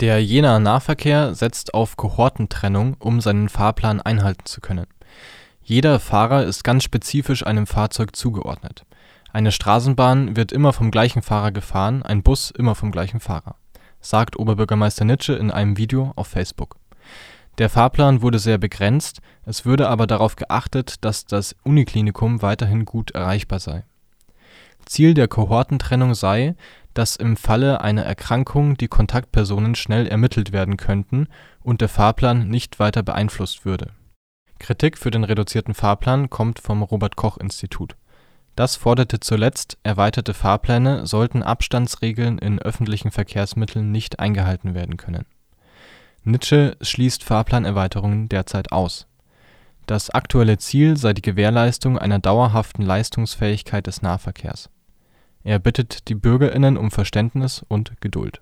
Der Jenaer Nahverkehr setzt auf Kohortentrennung, um seinen Fahrplan einhalten zu können. Jeder Fahrer ist ganz spezifisch einem Fahrzeug zugeordnet. Eine Straßenbahn wird immer vom gleichen Fahrer gefahren, ein Bus immer vom gleichen Fahrer, sagt Oberbürgermeister Nitsche in einem Video auf Facebook. Der Fahrplan wurde sehr begrenzt, es würde aber darauf geachtet, dass das Uniklinikum weiterhin gut erreichbar sei. Ziel der Kohortentrennung sei, dass im Falle einer Erkrankung die Kontaktpersonen schnell ermittelt werden könnten und der Fahrplan nicht weiter beeinflusst würde. Kritik für den reduzierten Fahrplan kommt vom Robert-Koch-Institut. Das forderte zuletzt, erweiterte Fahrpläne sollten Abstandsregeln in öffentlichen Verkehrsmitteln nicht eingehalten werden können. Nitsche schließt Fahrplanerweiterungen derzeit aus. Das aktuelle Ziel sei die Gewährleistung einer dauerhaften Leistungsfähigkeit des Nahverkehrs. Er bittet die BürgerInnen um Verständnis und Geduld